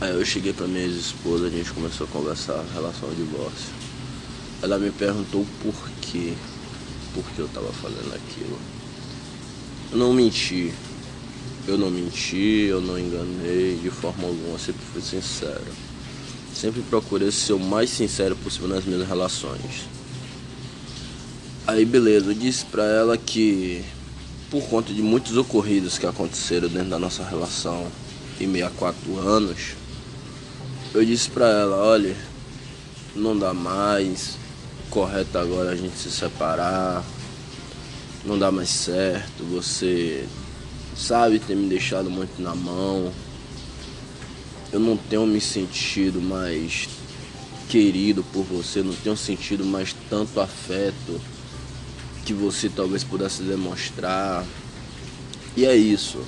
Aí eu cheguei pra minha ex-esposa, a gente começou a conversar em relação ao divórcio. Ela me perguntou por quê, por que eu tava fazendo aquilo. Eu não menti. Eu não menti, eu não enganei de forma alguma, eu sempre fui sincero. Sempre procurei ser o mais sincero possível nas minhas relações. Aí beleza, eu disse pra ela que por conta de muitos ocorridos que aconteceram dentro da nossa relação em meio a quatro anos, eu disse pra ela, olha, não dá mais, correto agora a gente se separar, não dá mais certo, você sabe ter me deixado muito na mão. Eu não tenho me sentido mais querido por você, não tenho sentido mais tanto afeto que você talvez pudesse demonstrar. E é isso.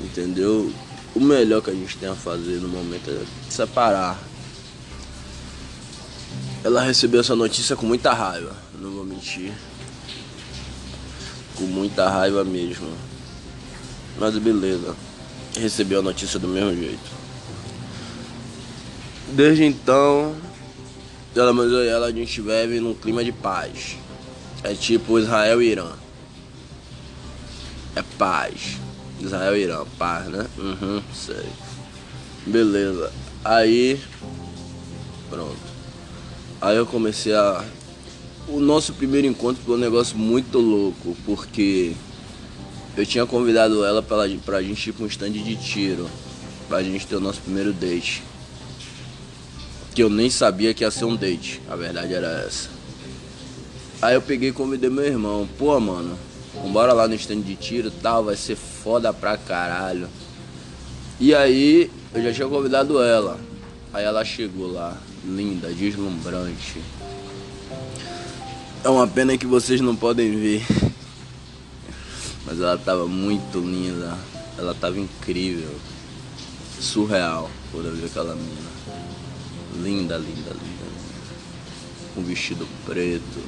Entendeu? O melhor que a gente tem a fazer no momento é separar. Ela recebeu essa notícia com muita raiva, não vou mentir. Com muita raiva mesmo. Mas beleza. Recebeu a notícia do mesmo jeito. Desde então, ela mandou ela, a gente vive num clima de paz. É tipo Israel e Irã. É paz. Israel e Irã, paz, né? Uhum, sei. Beleza. Aí. Pronto. Aí eu comecei a. O nosso primeiro encontro foi um negócio muito louco, porque eu tinha convidado ela pra, pra gente ir pra um stand de tiro. Pra gente ter o nosso primeiro date. Que eu nem sabia que ia ser um date. A verdade era essa. Aí eu peguei e convidei meu irmão. Pô, mano, vambora lá no stand de tiro e tal, vai ser foda pra caralho. E aí eu já tinha convidado ela. Aí ela chegou lá, linda, deslumbrante. É uma pena que vocês não podem ver. Mas ela tava muito linda. Ela tava incrível. Surreal quando eu vi aquela mina. Linda, linda, linda. Um vestido preto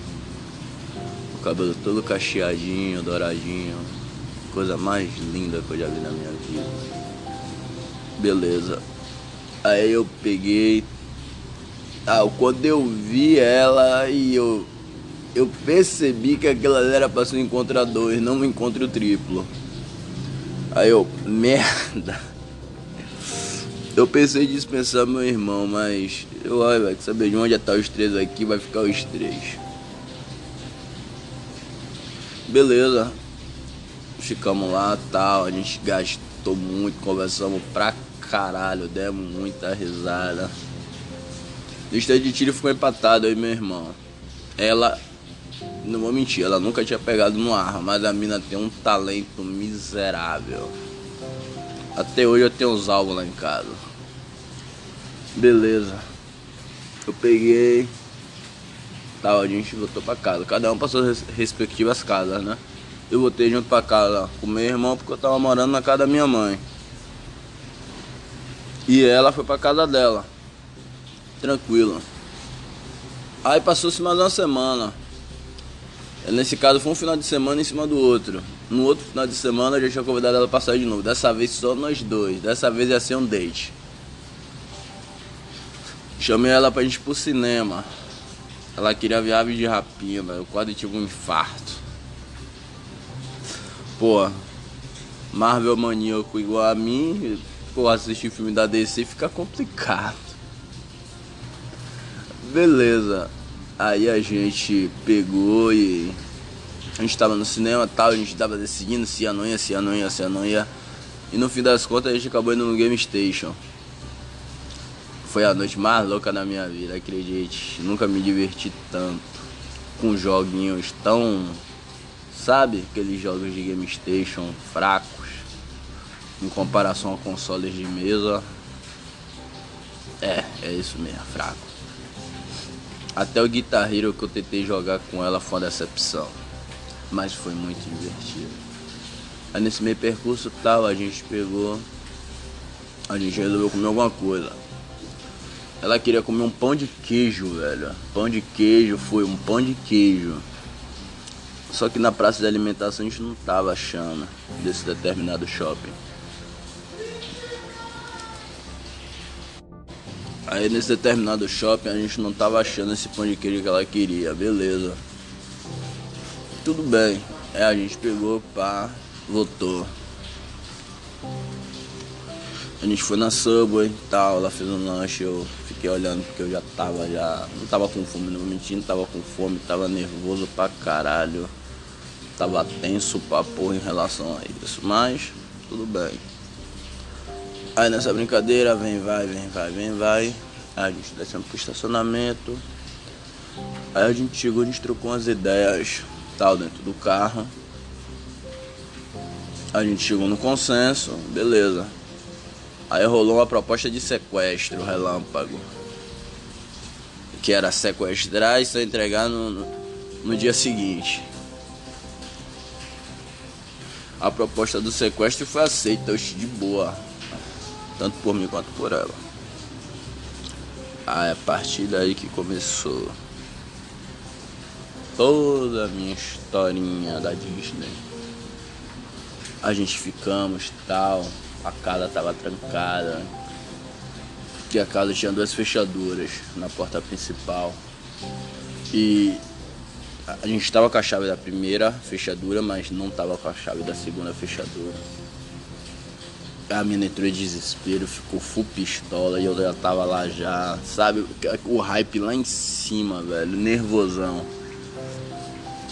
cabelo todo cacheadinho, douradinho. Coisa mais linda que eu já vi na minha vida. Beleza. Aí eu peguei. Ah, quando eu vi ela e eu. Eu percebi que aquela era pra ser um encontro dois, não um encontro triplo. Aí eu, merda. Eu pensei em dispensar meu irmão, mas eu, vai saber de onde é tá os três aqui, vai ficar os três. Beleza. Ficamos lá tal, a gente gastou muito, conversamos pra caralho, demos muita risada. Lista de tiro ficou empatado aí meu irmão. Ela, não vou mentir, ela nunca tinha pegado no arma, mas a mina tem um talento miserável. Até hoje eu tenho uns alvos lá em casa. Beleza. Eu peguei, a gente voltou pra casa. Cada um para suas respectivas casas, né? Eu voltei junto pra casa com meu irmão porque eu tava morando na casa da minha mãe. E ela foi pra casa dela. Tranquilo. Aí passou-se mais uma semana. Nesse caso foi um final de semana em cima do outro. No outro final de semana eu já tinha convidado ela pra sair de novo. Dessa vez só nós dois. Dessa vez ia ser um date. Chamei ela pra gente ir pro cinema. Ela queria ver aves de rapina. Eu quase tive um infarto. Pô, Marvel maníaco igual a mim, pô, assistir filme da DC fica complicado. Beleza. Aí a gente pegou e a gente tava no cinema tal, a gente tava decidindo se ia não ia, se ia não ia, se ia não ia. E no fim das contas a gente acabou indo no Game Station. Foi a noite mais louca da minha vida, acredite. Nunca me diverti tanto com joguinhos tão. Sabe? Aqueles jogos de Game Station fracos em comparação a consoles de mesa. É, é isso mesmo, fraco. Até o Guitar Hero que eu tentei jogar com ela foi uma decepção. Mas foi muito divertido. Aí nesse meio percurso tal, a gente pegou. A gente resolveu comer alguma coisa. Ela queria comer um pão de queijo, velho. Pão de queijo foi um pão de queijo. Só que na praça de alimentação a gente não tava achando desse determinado shopping. Aí nesse determinado shopping a gente não tava achando esse pão de queijo que ela queria, beleza. Tudo bem. Aí a gente pegou, pá, voltou. A gente foi na Subway e tal, ela fez um lanche, eu fiquei olhando porque eu já tava já. Não tava com fome, não não tava com fome, tava nervoso pra caralho. Tava tenso pra porra em relação a isso. Mas, tudo bem. Aí nessa brincadeira, vem, vai, vem, vai, vem, vai. Aí a gente descendo pro estacionamento. Aí a gente chegou, a gente trocou umas ideias tal dentro do carro. A gente chegou no consenso, beleza. Aí rolou uma proposta de sequestro relâmpago. Que era sequestrar e só entregar no, no, dia seguinte. A proposta do sequestro foi aceita, de boa. Tanto por mim quanto por ela. Aí a partir daí que começou toda a minha historinha da Disney. A gente ficamos tal a casa estava trancada, que a casa tinha duas fechaduras na porta principal. E a gente estava com a chave da primeira fechadura, mas não estava com a chave da segunda fechadura. A minha entrou em desespero, ficou full pistola e eu já tava lá já, sabe? O hype lá em cima, velho, nervosão.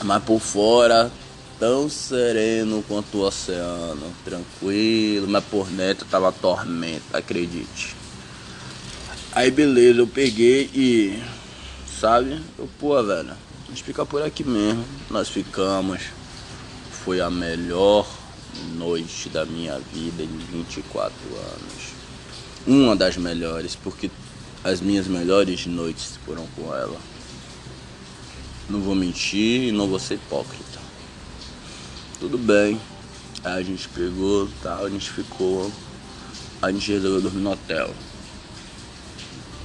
Mas por fora, tão sereno quanto o oceano, tranquilo, mas por dentro tava tormenta, acredite. Aí beleza, eu peguei e, sabe, eu, pô, velho, a gente fica por aqui mesmo. Nós ficamos, foi a melhor noite da minha vida em 24 anos. Uma das melhores, porque as minhas melhores noites foram com ela. Não vou mentir e não vou ser hipócrita. Tudo bem. Aí a gente pegou, tal, a gente ficou. A gente resolveu dormir no hotel.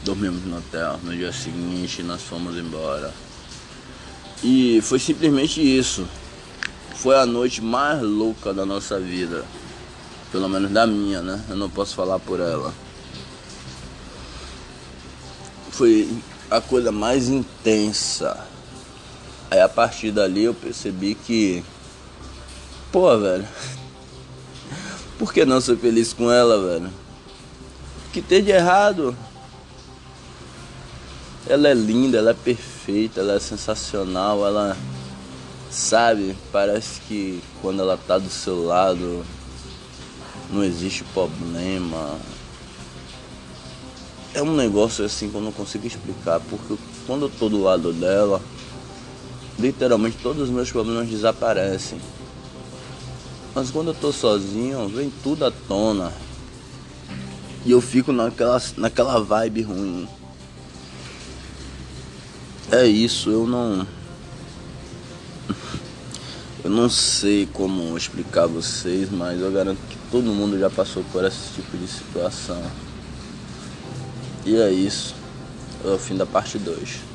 Dormimos no hotel. No dia seguinte nós fomos embora. E foi simplesmente isso. Foi a noite mais louca da nossa vida. Pelo menos da minha, né? Eu não posso falar por ela. Foi a coisa mais intensa. Aí a partir dali eu percebi que Pô, velho. Por que não ser feliz com ela, velho? O que tem de errado? Ela é linda, ela é perfeita, ela é sensacional, ela sabe, parece que quando ela tá do seu lado não existe problema. É um negócio assim que eu não consigo explicar, porque quando eu tô do lado dela, literalmente todos os meus problemas desaparecem. Mas quando eu tô sozinho, vem tudo à tona. E eu fico naquela, naquela vibe ruim. É isso, eu não. Eu não sei como explicar a vocês, mas eu garanto que todo mundo já passou por esse tipo de situação. E é isso. É o fim da parte 2.